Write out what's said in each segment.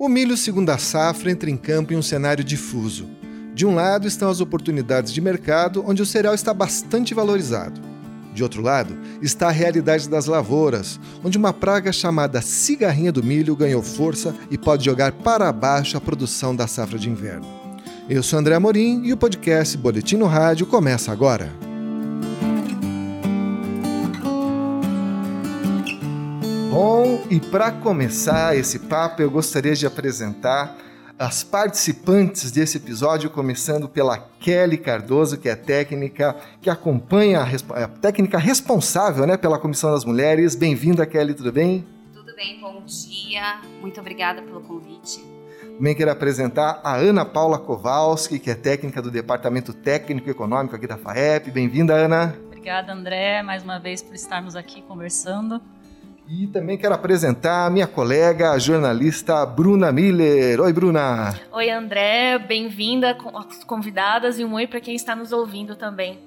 O milho segunda safra entra em campo em um cenário difuso. De um lado estão as oportunidades de mercado, onde o cereal está bastante valorizado. De outro lado está a realidade das lavouras, onde uma praga chamada cigarrinha do milho ganhou força e pode jogar para baixo a produção da safra de inverno. Eu sou André Amorim e o podcast Boletim no Rádio começa agora. E para começar esse papo, eu gostaria de apresentar as participantes desse episódio, começando pela Kelly Cardoso, que é técnica que acompanha a, a técnica responsável, né, pela Comissão das Mulheres. Bem-vinda, Kelly, tudo bem? Tudo bem, bom dia. Muito obrigada pelo convite. Também quero apresentar a Ana Paula Kowalski, que é técnica do Departamento Técnico Econômico aqui da FAEP. Bem-vinda, Ana. Obrigada, André, mais uma vez por estarmos aqui conversando. E também quero apresentar a minha colega, a jornalista Bruna Miller. Oi, Bruna. Oi, André. Bem-vinda, convidadas, e um oi para quem está nos ouvindo também.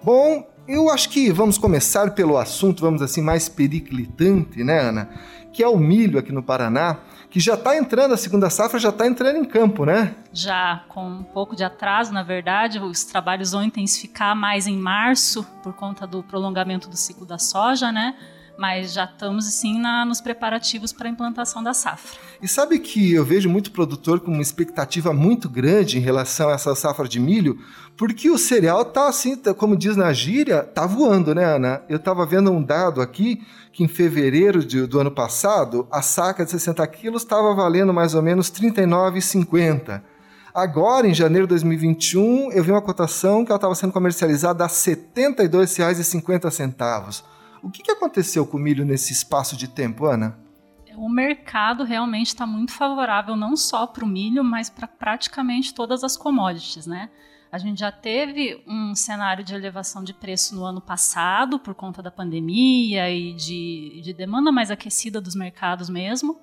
Bom, eu acho que vamos começar pelo assunto, vamos assim, mais periclitante, né, Ana? Que é o milho aqui no Paraná, que já está entrando, a segunda safra já está entrando em campo, né? Já, com um pouco de atraso, na verdade, os trabalhos vão intensificar mais em março, por conta do prolongamento do ciclo da soja, né? Mas já estamos sim na, nos preparativos para a implantação da safra. E sabe que eu vejo muito produtor com uma expectativa muito grande em relação a essa safra de milho, porque o cereal tá assim, tá, como diz na gíria, tá voando, né, Ana? Eu estava vendo um dado aqui que em fevereiro de, do ano passado a saca de 60 quilos estava valendo mais ou menos R$ 39,50. Agora, em janeiro de 2021, eu vi uma cotação que ela estava sendo comercializada a R$ 72,50. O que, que aconteceu com o milho nesse espaço de tempo, Ana? O mercado realmente está muito favorável não só para o milho, mas para praticamente todas as commodities, né? A gente já teve um cenário de elevação de preço no ano passado por conta da pandemia e de, de demanda mais aquecida dos mercados mesmo.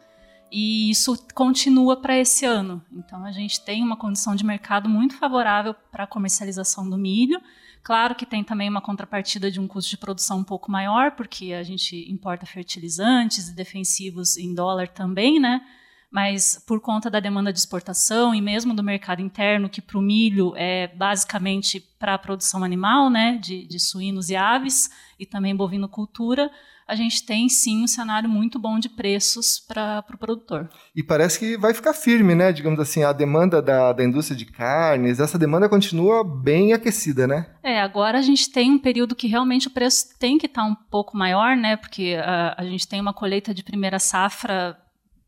E isso continua para esse ano. Então a gente tem uma condição de mercado muito favorável para a comercialização do milho Claro que tem também uma contrapartida de um custo de produção um pouco maior, porque a gente importa fertilizantes e defensivos em dólar também, né? Mas por conta da demanda de exportação e mesmo do mercado interno, que para o milho é basicamente para a produção animal, né, de, de suínos e aves, e também bovinocultura, a gente tem sim um cenário muito bom de preços para o pro produtor. E parece que vai ficar firme, né? Digamos assim, a demanda da, da indústria de carnes, essa demanda continua bem aquecida, né? É, agora a gente tem um período que realmente o preço tem que estar tá um pouco maior, né? Porque a, a gente tem uma colheita de primeira safra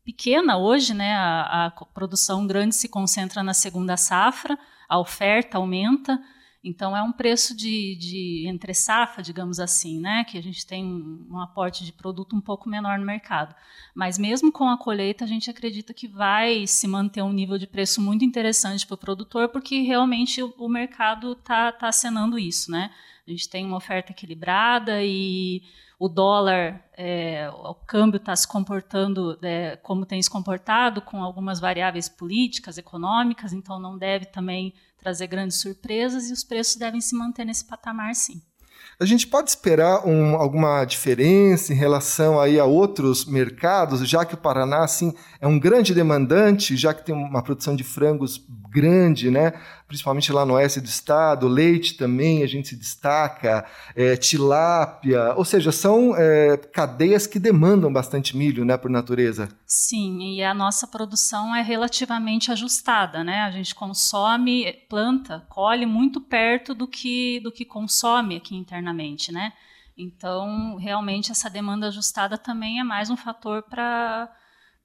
pequena hoje, né? A, a produção grande se concentra na segunda safra, a oferta aumenta. Então é um preço de, de entre safra, digamos assim, né? Que a gente tem um aporte de produto um pouco menor no mercado. Mas mesmo com a colheita, a gente acredita que vai se manter um nível de preço muito interessante para o produtor, porque realmente o, o mercado está tá acenando isso, né? A gente tem uma oferta equilibrada e o dólar, é, o câmbio está se comportando é, como tem se comportado, com algumas variáveis políticas, econômicas, então não deve também trazer grandes surpresas e os preços devem se manter nesse patamar, sim. A gente pode esperar um, alguma diferença em relação aí a outros mercados, já que o Paraná assim, é um grande demandante, já que tem uma produção de frangos grande, né? Principalmente lá no oeste do estado, leite também a gente se destaca, é, tilápia, ou seja, são é, cadeias que demandam bastante milho, né, por natureza. Sim, e a nossa produção é relativamente ajustada, né? A gente consome, planta, colhe muito perto do que do que consome aqui internamente, né? Então, realmente essa demanda ajustada também é mais um fator para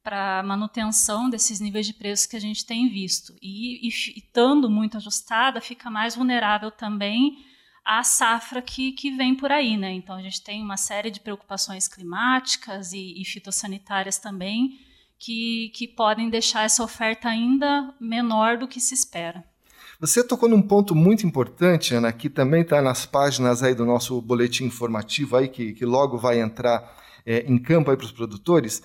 para manutenção desses níveis de preço que a gente tem visto. E, e, estando muito ajustada, fica mais vulnerável também à safra que, que vem por aí. Né? Então, a gente tem uma série de preocupações climáticas e, e fitossanitárias também que, que podem deixar essa oferta ainda menor do que se espera. Você tocou num ponto muito importante, Ana, que também está nas páginas aí do nosso boletim informativo aí, que, que logo vai entrar é, em campo para os produtores,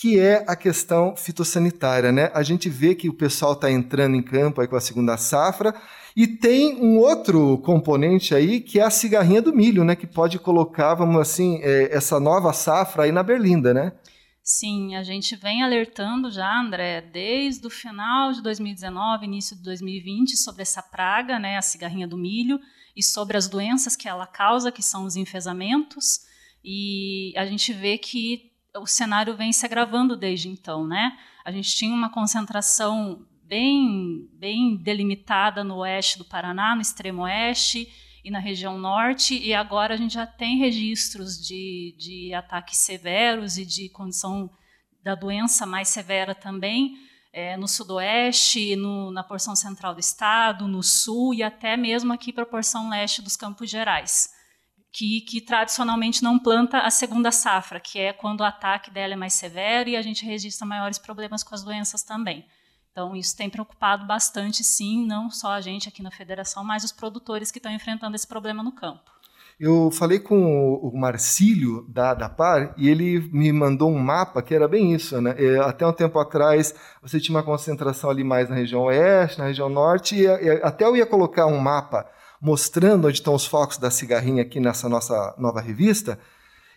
que é a questão fitossanitária. Né? A gente vê que o pessoal está entrando em campo aí com a segunda safra e tem um outro componente aí que é a cigarrinha do milho, né? que pode colocar, vamos assim, é, essa nova safra aí na berlinda, né? Sim, a gente vem alertando já, André, desde o final de 2019, início de 2020, sobre essa praga, né, a cigarrinha do milho, e sobre as doenças que ela causa, que são os enfesamentos. E a gente vê que o cenário vem se agravando desde então, né? A gente tinha uma concentração bem, bem delimitada no oeste do Paraná, no extremo oeste, e na região norte, e agora a gente já tem registros de, de ataques severos e de condição da doença mais severa também é, no sudoeste, no, na porção central do estado, no sul e até mesmo aqui para a porção leste dos Campos Gerais, que, que tradicionalmente não planta a segunda safra, que é quando o ataque dela é mais severo e a gente registra maiores problemas com as doenças também. Então, isso tem preocupado bastante, sim, não só a gente aqui na federação, mas os produtores que estão enfrentando esse problema no campo. Eu falei com o Marcílio da, da PAR e ele me mandou um mapa que era bem isso, né? É, até um tempo atrás você tinha uma concentração ali mais na região oeste, na região norte, e até eu ia colocar um mapa mostrando onde estão os focos da cigarrinha aqui nessa nossa nova revista,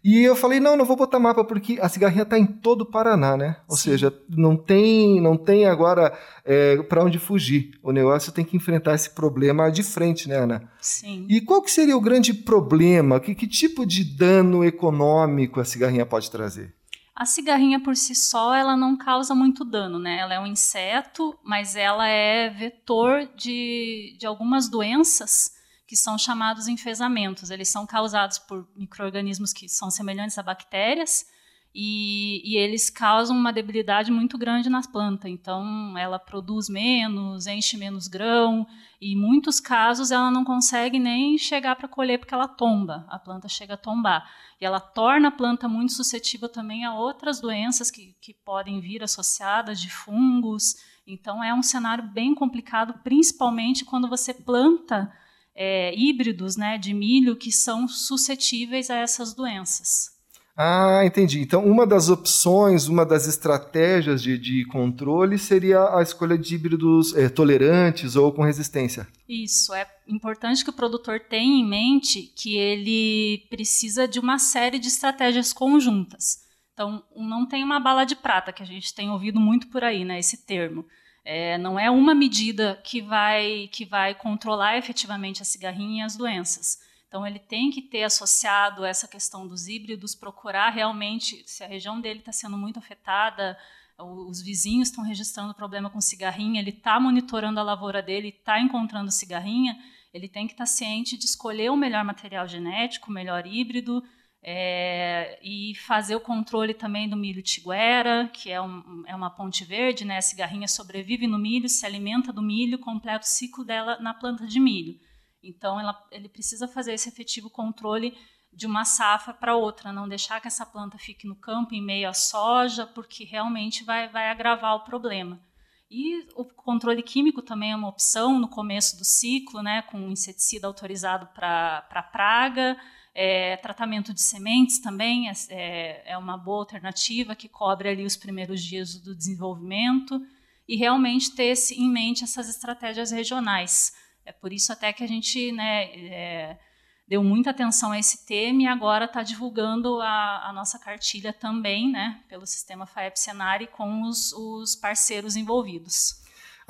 e eu falei, não, não vou botar mapa porque a cigarrinha está em todo o Paraná, né? Ou Sim. seja, não tem, não tem agora é, para onde fugir. O negócio tem que enfrentar esse problema de frente, né, Ana? Sim. E qual que seria o grande problema? Que, que tipo de dano econômico a cigarrinha pode trazer? A cigarrinha por si só, ela não causa muito dano, né? Ela é um inseto, mas ela é vetor de, de algumas doenças que são chamados enfesamentos. Eles são causados por micro-organismos que são semelhantes a bactérias e, e, eles causam uma debilidade muito grande nas plantas. Então, ela produz menos, enche menos grão e, em muitos casos, ela não consegue nem chegar para colher porque ela tomba. A planta chega a tombar. E ela torna a planta muito suscetível também a outras doenças que, que podem vir associadas de fungos. Então, é um cenário bem complicado, principalmente quando você planta é, híbridos né, de milho que são suscetíveis a essas doenças. Ah, entendi. Então, uma das opções, uma das estratégias de, de controle seria a escolha de híbridos é, tolerantes ou com resistência. Isso. É importante que o produtor tenha em mente que ele precisa de uma série de estratégias conjuntas. Então, não tem uma bala de prata, que a gente tem ouvido muito por aí, né, esse termo. É, não é uma medida que vai, que vai controlar efetivamente a cigarrinha e as doenças. Então, ele tem que ter associado essa questão dos híbridos, procurar realmente, se a região dele está sendo muito afetada, os vizinhos estão registrando problema com cigarrinha, ele está monitorando a lavoura dele, está encontrando cigarrinha, ele tem que estar tá ciente de escolher o melhor material genético, o melhor híbrido, é, e fazer o controle também do milho tiguera, que é, um, é, uma ponte verde, né? A cigarrinha sobrevive no milho, se alimenta do milho, completa o ciclo dela na planta de milho. Então, ela, ele precisa fazer esse efetivo controle de uma safra para outra, não deixar que essa planta fique no campo em meio à soja, porque realmente vai, vai agravar o problema. E o controle químico também é uma opção no começo do ciclo, né, com inseticida autorizado para praga, é, tratamento de sementes também é, é, é, uma boa alternativa que cobre ali os primeiros dias do desenvolvimento e realmente ter em mente essas estratégias regionais. É por isso até que a gente né, é, deu muita atenção a esse tema e agora está divulgando a, a, nossa cartilha também, né, pelo sistema FAEP Senari com os, os parceiros envolvidos.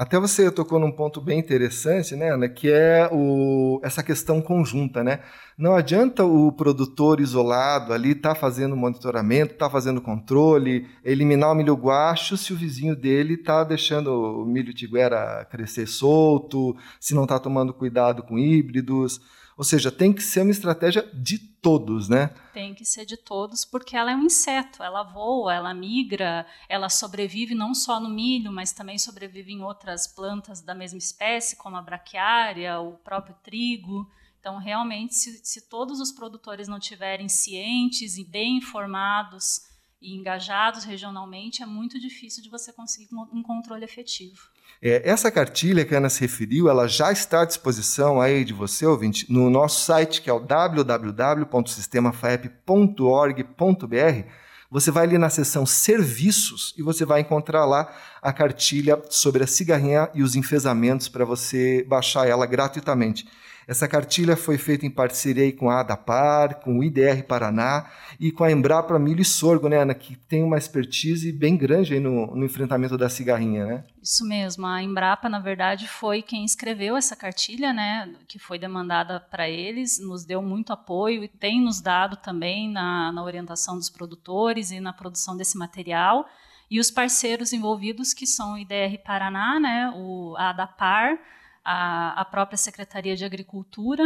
Até você tocou num ponto bem interessante, né, Ana, que é o, essa questão conjunta, né? Não adianta o produtor isolado ali estar tá fazendo monitoramento, estar tá fazendo controle, eliminar o milho guacho se o vizinho dele está deixando o milho tiguera crescer solto, se não está tomando cuidado com híbridos. Ou seja, tem que ser uma estratégia de todos, né? Tem que ser de todos, porque ela é um inseto, ela voa, ela migra, ela sobrevive não só no milho, mas também sobrevive em outras plantas da mesma espécie, como a braquiária, o próprio trigo. Então, realmente, se, se todos os produtores não tiverem cientes e bem informados e engajados regionalmente, é muito difícil de você conseguir um controle efetivo. É, essa cartilha que a Ana se referiu, ela já está à disposição aí de você, ouvinte, no nosso site, que é o www.sistemafaep.org.br. Você vai ali na seção Serviços e você vai encontrar lá a cartilha sobre a cigarrinha e os enfesamentos para você baixar ela gratuitamente. Essa cartilha foi feita em parceria com a ADAPAR, com o IDR Paraná e com a Embrapa Milho e Sorgo, né, Ana, que tem uma expertise bem grande no, no, enfrentamento da cigarrinha, né? Isso mesmo. A Embrapa, na verdade, foi quem escreveu essa cartilha, né, que foi demandada para eles, nos deu muito apoio e tem nos dado também na, na orientação dos produtores e na produção desse material. E os parceiros envolvidos, que são o IDR Paraná, né, o, a ADAPAR, a, a própria Secretaria de Agricultura,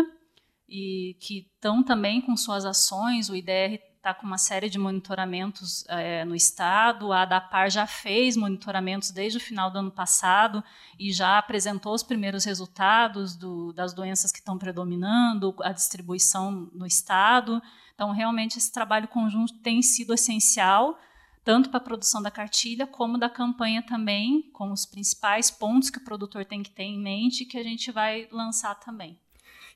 e que estão também com suas ações. O IDR está com uma série de monitoramentos é, no estado. A ADAPAR já fez monitoramentos desde o final do ano passado e já apresentou os primeiros resultados do, das doenças que estão predominando, a distribuição no estado. Então, realmente, esse trabalho conjunto tem sido essencial tanto para a produção da cartilha como da campanha também, com os principais pontos que o produtor tem que ter em mente que a gente vai lançar também.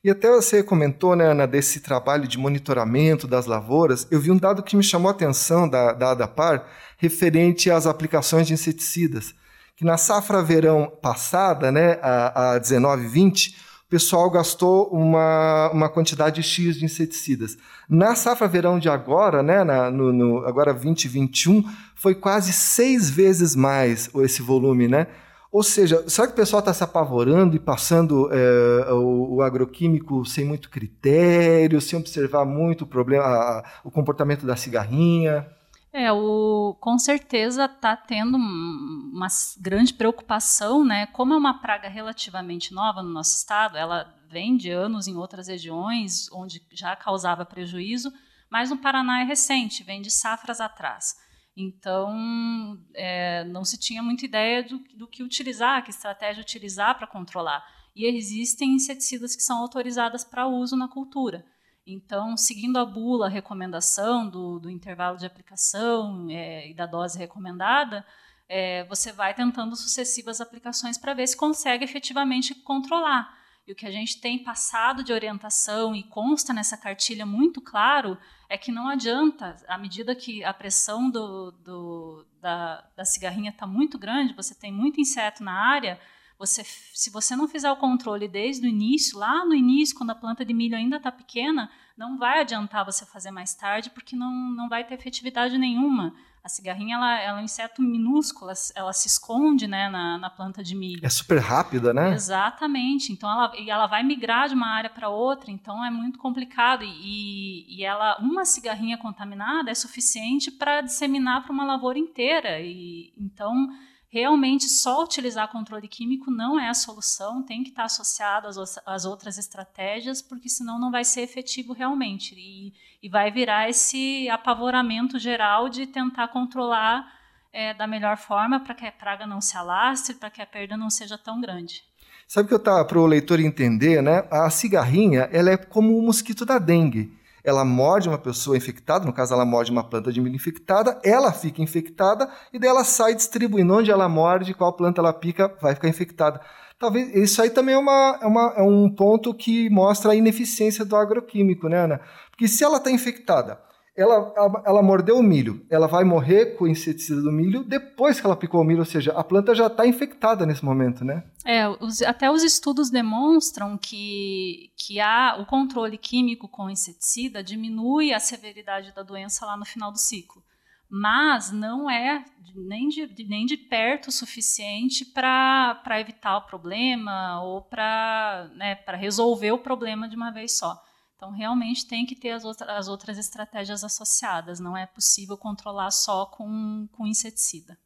E até você comentou, né, Ana, desse trabalho de monitoramento das lavouras. Eu vi um dado que me chamou a atenção da, da ADAPAR, referente às aplicações de inseticidas. Que na safra verão passada, né, a, a 19-20, o pessoal gastou uma, uma quantidade X de inseticidas. Na safra verão de agora, né, na, no, no, agora 2021, foi quase seis vezes mais esse volume, né? Ou seja, será que o pessoal está se apavorando e passando é, o, o, agroquímico sem muito critério, sem observar muito o problema, a, o comportamento da cigarrinha? É, o, com certeza está tendo uma grande preocupação, né? Como é uma praga relativamente nova no nosso estado, ela vem de anos em outras regiões onde já causava prejuízo, mas no Paraná é recente, vem de safras atrás. Então, é, não se tinha muita ideia do, do que utilizar, que estratégia utilizar para controlar. E existem inseticidas que são autorizadas para uso na cultura. Então, seguindo a bula, a recomendação do, do intervalo de aplicação é, e da dose recomendada, é, você vai tentando sucessivas aplicações para ver se consegue efetivamente controlar. E o que a gente tem passado de orientação e consta nessa cartilha muito claro é que não adianta, à medida que a pressão do, do, da, da cigarrinha está muito grande, você tem muito inseto na área, você, se você não fizer o controle desde o início, lá no início, quando a planta de milho ainda está pequena, não vai adiantar você fazer mais tarde, porque não, não vai ter efetividade nenhuma. A cigarrinha ela, ela é um inseto minúsculo, ela, ela se esconde né, na, na, planta de milho. É super rápida, né? Exatamente. Então ela, e ela vai migrar de uma área para outra, então é muito complicado. E, e ela, uma cigarrinha contaminada é suficiente para disseminar para uma lavoura inteira. E então realmente só utilizar controle químico não é a solução, tem que estar associado às, às outras estratégias, porque senão não vai ser efetivo realmente. E, e vai virar esse apavoramento geral de tentar controlar é, da melhor forma para que a praga não se alastre, para que a perda não seja tão grande. Sabe que eu tá para o leitor entender, né? A cigarrinha, ela é como o mosquito da dengue ela morde uma pessoa infectada, no caso ela morde uma planta de milho infectada, ela fica infectada e daí ela sai distribuindo onde ela morde, qual planta ela pica, vai ficar infectada. Talvez isso aí também é, uma, é, uma, é um ponto que mostra a ineficiência do agroquímico, né, Ana? Porque se ela está infectada, ela, ela, ela, mordeu o milho, ela vai morrer com o inseticida do milho depois que ela picou o milho, ou seja, a planta já está infectada nesse momento, né? É, os, até os estudos demonstram que, que há, o controle químico com inseticida diminui a severidade da doença lá no final do ciclo. Mas não é nem de, nem de perto o suficiente para evitar o problema ou para né, resolver o problema de uma vez só. Então, realmente tem que ter as, outra, as outras estratégias associadas, não é possível controlar só com, com inseticida.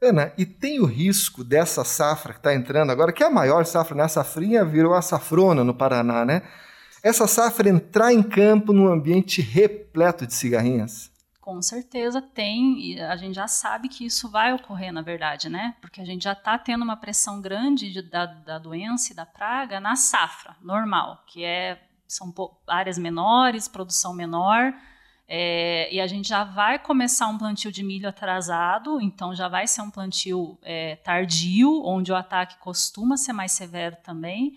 Ana, e tem o risco dessa safra que está entrando agora, que é a maior safra, né? A safrinha virou a safrona no Paraná, né? Essa safra entrar em campo num ambiente repleto de cigarrinhas? Com certeza tem, e a gente já sabe que isso vai ocorrer, na verdade, né? Porque a gente já está tendo uma pressão grande de, da, da doença e da praga na safra normal, que é são áreas menores, produção menor, é, e a gente já vai começar um plantio de milho atrasado, então já vai ser um plantio é, tardio, onde o ataque costuma ser mais severo também.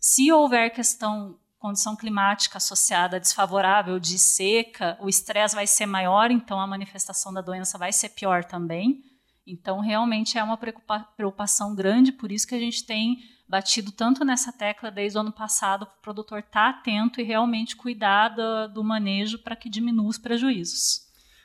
Se houver questão, condição climática associada desfavorável de seca, o estresse vai ser maior, então a manifestação da doença vai ser pior também. Então, realmente é uma preocupação grande, por isso que a gente tem batido tanto nessa tecla desde o ano passado para o produtor estar tá atento e realmente cuidar do, do manejo para que diminua os prejuízos.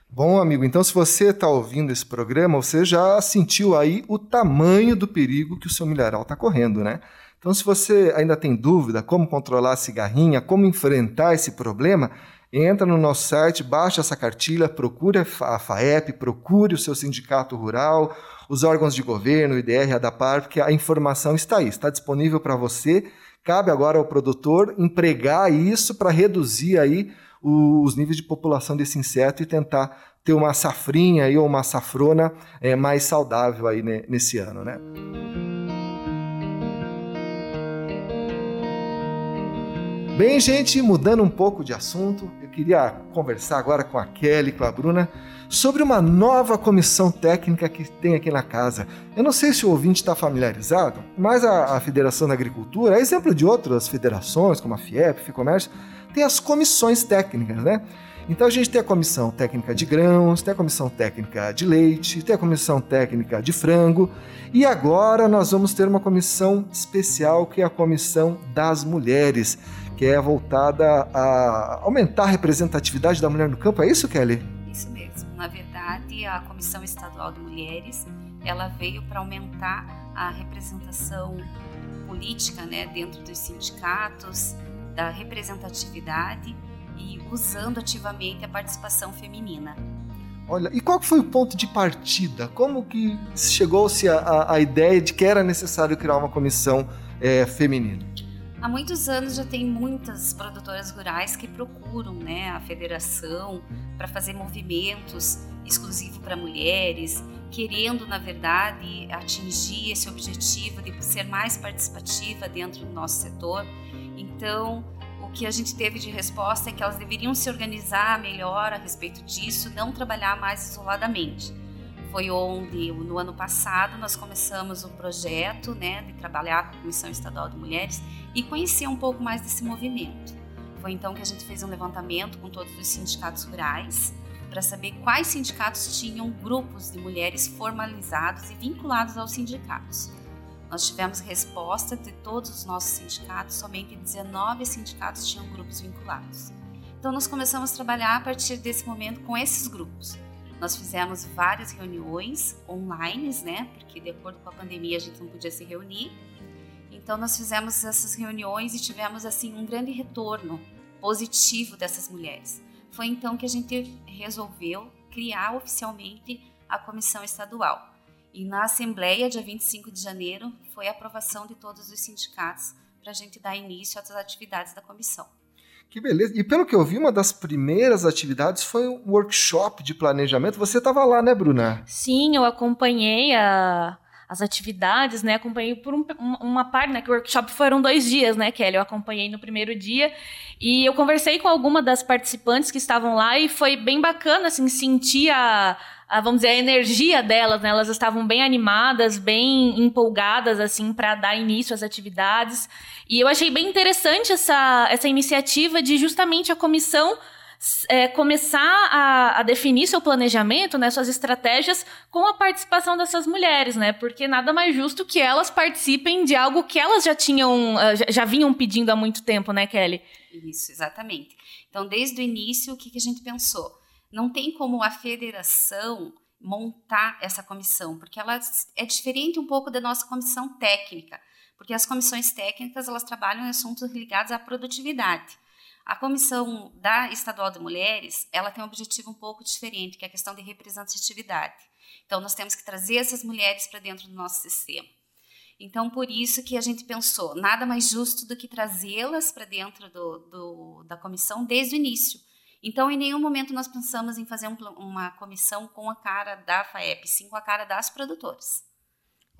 Bom, amigo, então se você está ouvindo esse programa, você já sentiu aí o tamanho do perigo que o seu milharal está correndo, né? Então, se você ainda tem dúvida como controlar a cigarrinha, como enfrentar esse problema, entra no nosso site, baixa essa cartilha, procure a FAEP, procure o seu sindicato rural, os órgãos de governo, o IDR, a DAPAR, porque a informação está aí, está disponível para você. Cabe agora ao produtor empregar isso para reduzir aí os níveis de população desse inseto e tentar ter uma safrinha aí, ou uma safrona é, mais saudável aí né, nesse ano, né? Bem, gente, mudando um pouco de assunto, queria conversar agora com a Kelly, com a Bruna, sobre uma nova comissão técnica que tem aqui na casa. Eu não sei se o ouvinte está familiarizado, mas a, a Federação da Agricultura, a exemplo de outras federações, como a FIEP, FIComércio, tem as comissões técnicas, né? Então a gente tem a comissão técnica de grãos, tem a comissão técnica de leite, tem a comissão técnica de frango e agora nós vamos ter uma comissão especial que é a comissão das mulheres que é voltada a aumentar a representatividade da mulher no campo. É isso, Kelly? Isso mesmo. Na verdade, a Comissão Estadual de Mulheres ela veio para aumentar a representação política né, dentro dos sindicatos, da representatividade e usando ativamente a participação feminina. Olha, e qual foi o ponto de partida? Como que chegou-se a, ideia de que era necessário criar uma comissão é, feminina? Há muitos anos já tem muitas produtoras rurais que procuram né, a federação para fazer movimentos exclusivos para mulheres, querendo, na verdade, atingir esse objetivo de ser mais participativa dentro do nosso setor. Então, o que a gente teve de resposta é que elas deveriam se organizar melhor a respeito disso, não trabalhar mais isoladamente foi onde, no ano passado, nós começamos o projeto né, de trabalhar com a Comissão Estadual de Mulheres e conhecer um pouco mais desse movimento. Foi então que a gente fez um levantamento com todos os sindicatos rurais para saber quais sindicatos tinham grupos de mulheres formalizados e vinculados aos sindicatos. Nós tivemos resposta de todos os nossos sindicatos, somente 19 sindicatos tinham grupos vinculados. Então, nós começamos a trabalhar a partir desse momento com esses grupos. Nós fizemos várias reuniões online, né? Porque de acordo com a pandemia a gente não podia se reunir. Então nós fizemos essas reuniões e tivemos assim um grande retorno positivo dessas mulheres. Foi então que a gente resolveu criar oficialmente a comissão estadual. E na assembleia, dia 25 de janeiro, foi a aprovação de todos os sindicatos para a gente dar início às atividades da comissão. Que beleza. E pelo que eu vi, uma das primeiras atividades foi um workshop de planejamento. Você estava lá, né, Bruna? Sim, eu acompanhei a, as atividades, né? Acompanhei por um, uma parte, né? Que o workshop foram dois dias, né, Kelly? Eu acompanhei no primeiro dia e eu conversei com alguma das participantes que estavam lá e foi bem bacana, assim, sentir a a, vamos dizer, a energia delas, né? Elas estavam bem animadas, bem empolgadas, assim, para dar início às atividades. E eu achei bem interessante essa, essa iniciativa de justamente a comissão é, começar a, a, definir seu planejamento, né, suas estratégias com a participação dessas mulheres, né? Porque nada mais justo que elas participem de algo que elas já tinham, ah, já, já vinham pedindo há muito tempo, né, Kelly? Isso, exatamente. Então, desde o início, o que, que a gente pensou? Não tem como a federação montar essa comissão, porque ela é diferente um pouco da nossa comissão técnica, porque as comissões técnicas elas trabalham em assuntos ligados à produtividade. A comissão da Estadual de Mulheres, ela tem um objetivo um pouco diferente, que é a questão de representatividade. Então, nós temos que trazer essas mulheres para dentro do nosso sistema. Então, por isso que a gente pensou, nada mais justo do que trazê-las para dentro do, do, da comissão desde o início, então, em nenhum momento nós pensamos em fazer um, uma comissão com a cara da FAEP, sim com a cara das produtoras.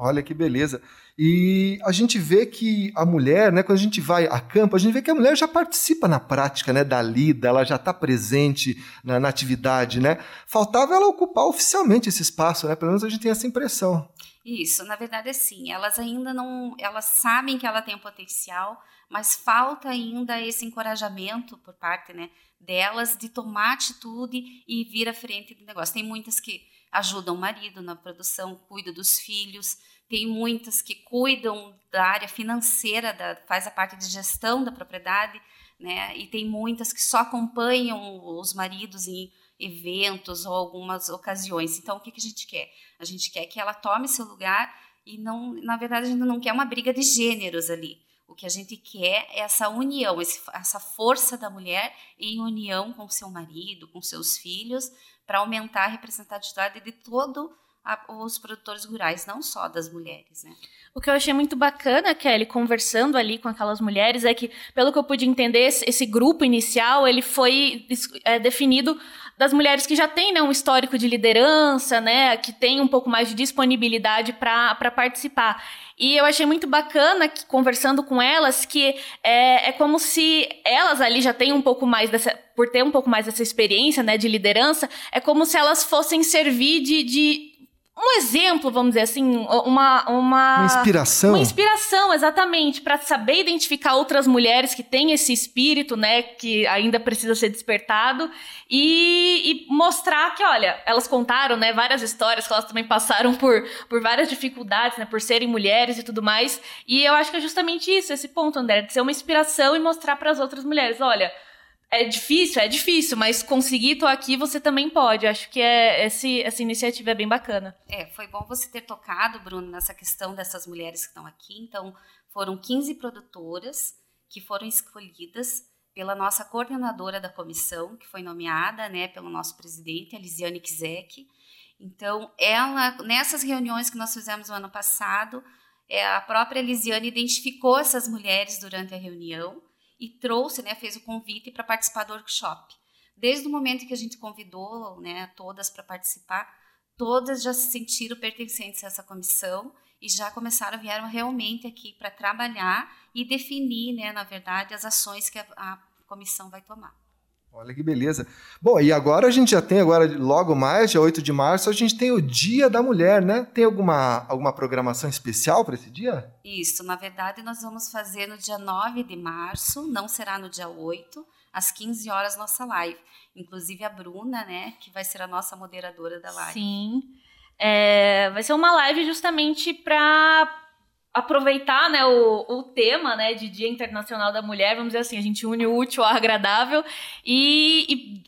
Olha que beleza. E a gente vê que a mulher, né, quando a gente vai a campo, a gente vê que a mulher já participa na prática né, da lida, ela já está presente na, na, atividade. Né? Faltava ela ocupar oficialmente esse espaço, né? pelo menos a gente tem essa impressão. Isso, na verdade é sim. Elas ainda não. Elas sabem que ela tem um potencial, mas falta ainda esse encorajamento por parte né, delas de tomar atitude e vir à frente do negócio. Tem muitas que ajudam o marido na produção, cuidam dos filhos. Tem muitas que cuidam da área financeira, da, faz a parte de gestão da propriedade, né? E tem muitas que só acompanham os maridos em eventos ou algumas ocasiões. Então, o que, que a gente quer? A gente quer que ela tome seu lugar e não, na verdade, a gente não quer uma briga de gêneros ali. O que a gente quer é essa união, essa força da mulher em união com seu marido, com seus filhos, para aumentar a representatividade de todo os produtores rurais, não só das mulheres, né? O que eu achei muito bacana, Kelly, conversando ali com aquelas mulheres, é que, pelo que eu pude entender, esse, grupo inicial, ele foi é, definido das mulheres que já têm né, um histórico de liderança, né, que têm um pouco mais de disponibilidade para participar. E eu achei muito bacana, que, conversando com elas, que é, é como se elas ali já têm um pouco mais dessa, por ter um pouco mais dessa experiência, né, de liderança, é como se elas fossem servir de, de um exemplo, vamos dizer assim, uma uma, uma inspiração. Uma inspiração, exatamente, para saber identificar outras mulheres que têm esse espírito, né, que ainda precisa ser despertado e, e, mostrar que, olha, elas contaram, né, várias histórias que elas também passaram por, por várias dificuldades, né, por serem mulheres e tudo mais. E eu acho que é justamente isso, esse ponto, André, de ser uma inspiração e mostrar para as outras mulheres, olha, é difícil, é difícil, mas conseguir tô aqui você também pode. Acho que é, esse, essa iniciativa é bem bacana. É, foi bom você ter tocado, Bruno, nessa questão dessas mulheres que estão aqui. Então, foram 15 produtoras que foram escolhidas pela nossa coordenadora da comissão, que foi nomeada, né, pelo nosso presidente, a Lisiane Kizek. Então, ela, nessas reuniões que nós fizemos no ano passado, é, a própria Lisiane identificou essas mulheres durante a reunião e trouxe, né, fez o convite para participar do workshop. Desde o momento que a gente convidou, né, todas para participar, todas já se sentiram pertencentes a essa comissão e já começaram, vieram realmente aqui para trabalhar e definir, né, na verdade, as ações que a, a comissão vai tomar. Olha que beleza. Bom, e agora a gente já tem, agora logo mais, dia 8 de março, a gente tem o Dia da Mulher, né? Tem alguma, alguma programação especial para esse dia? Isso, na verdade nós vamos fazer no dia 9 de março, não será no dia 8, às 15 horas nossa live. Inclusive a Bruna, né, que vai ser a nossa moderadora da live. Sim. É, vai ser uma live justamente para aproveitar né, o, o tema né, de Dia Internacional da Mulher, vamos dizer assim, a gente une o útil ao agradável e, e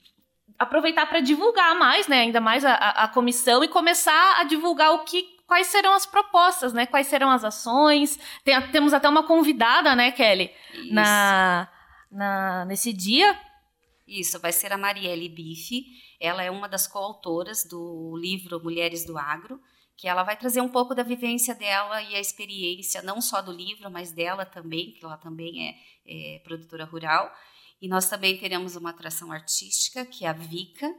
aproveitar para divulgar mais, né, ainda mais a, a, comissão e começar a divulgar o que quais serão as propostas, né, quais serão as ações. Tem, temos até uma convidada, né, Kelly, na, na nesse dia. Isso, vai ser a Marielle Bife. Ela é uma das coautoras do livro Mulheres do Agro que ela vai trazer um pouco da vivência dela e a experiência, não só do livro, mas dela também, que ela também é, é produtora rural. E nós também teremos uma atração artística, que é a Vika,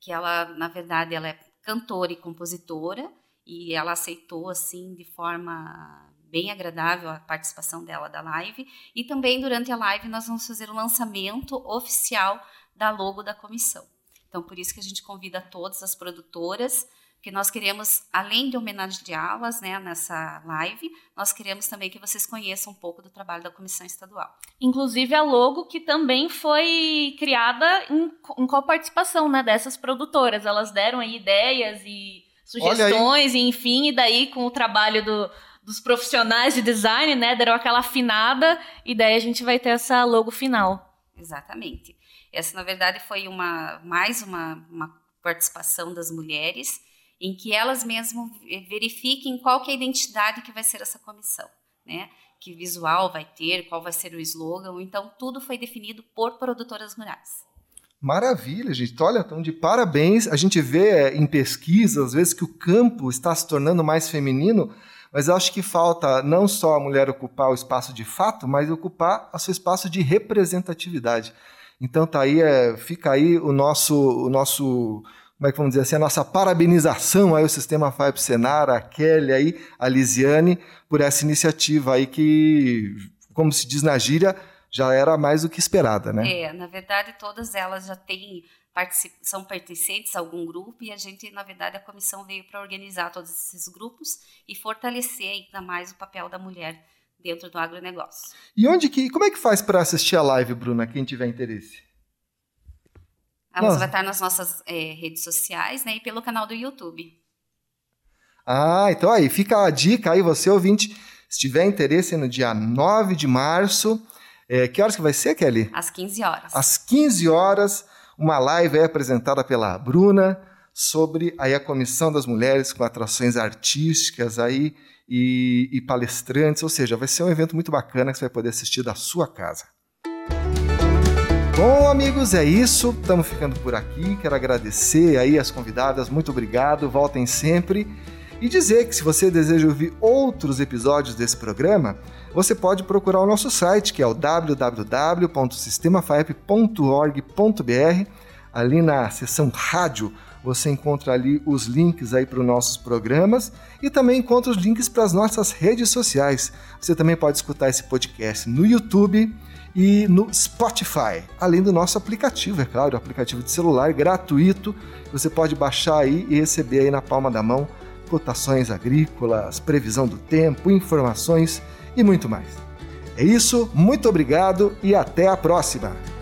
que ela, na verdade, ela é cantora e compositora, e ela aceitou, assim, de forma bem agradável a participação dela da live. E também, durante a live, nós vamos fazer o lançamento oficial da logo da comissão. Então, por isso que a gente convida todas as produtoras que nós queremos, além de homenageá-las né, nessa live, nós queremos também que vocês conheçam um pouco do trabalho da Comissão Estadual. Inclusive a logo que também foi criada em, em participação né, dessas produtoras. Elas deram aí ideias e sugestões, e, enfim, e daí com o trabalho do, dos profissionais de design, né, deram aquela afinada, e daí a gente vai ter essa logo final. Exatamente. Essa, na verdade, foi uma mais uma, uma participação das mulheres em que elas mesmas verifiquem qual que é a identidade que vai ser essa comissão, né? Que visual vai ter, qual vai ser o slogan. Então, tudo foi definido por produtoras rurais. Maravilha, gente. Olha, então de parabéns. A gente vê é, em pesquisa, às vezes, que o campo está se tornando mais feminino, mas acho que falta não só a mulher ocupar o espaço de fato, mas ocupar o seu espaço de representatividade. Então tá aí, é, fica aí o nosso, o nosso como é que vamos dizer assim, a nossa parabenização aí ao Sistema FAIP Senar, a Kelly aí, a Lisiane, por essa iniciativa aí que, como se diz na gíria, já era mais do que esperada, né? É, na verdade todas elas já têm são pertencentes a algum grupo e a gente, na verdade, a comissão veio para organizar todos esses grupos e fortalecer ainda mais o papel da mulher dentro do agronegócio. E onde que, como é que faz para assistir a live, Bruna, quem tiver interesse? A música vai estar nas nossas é, redes sociais né, e pelo canal do YouTube. Ah, então aí, fica a dica aí, você ouvinte, se tiver interesse no dia 9 de março, é, que horas que vai ser, Kelly? Às 15 horas. Às 15 horas, uma live é apresentada pela Bruna sobre aí a Comissão das Mulheres com atrações artísticas aí e, e palestrantes, ou seja, vai ser um evento muito bacana que você vai poder assistir da sua casa. Bom, amigos, é isso. Estamos ficando por aqui. Quero agradecer aí as convidadas. Muito obrigado. Voltem sempre. E dizer que se você deseja ouvir outros episódios desse programa, você pode procurar o nosso site, que é o www.sistemafaep.org.br. Ali na seção rádio, você encontra ali os links aí para os nossos programas e também encontra os links para as nossas redes sociais. Você também pode escutar esse podcast no YouTube e no Spotify, além do nosso aplicativo, é claro, o aplicativo de celular gratuito. Você pode baixar aí e receber aí na palma da mão cotações agrícolas, previsão do tempo, informações e muito mais. É isso, muito obrigado e até a próxima!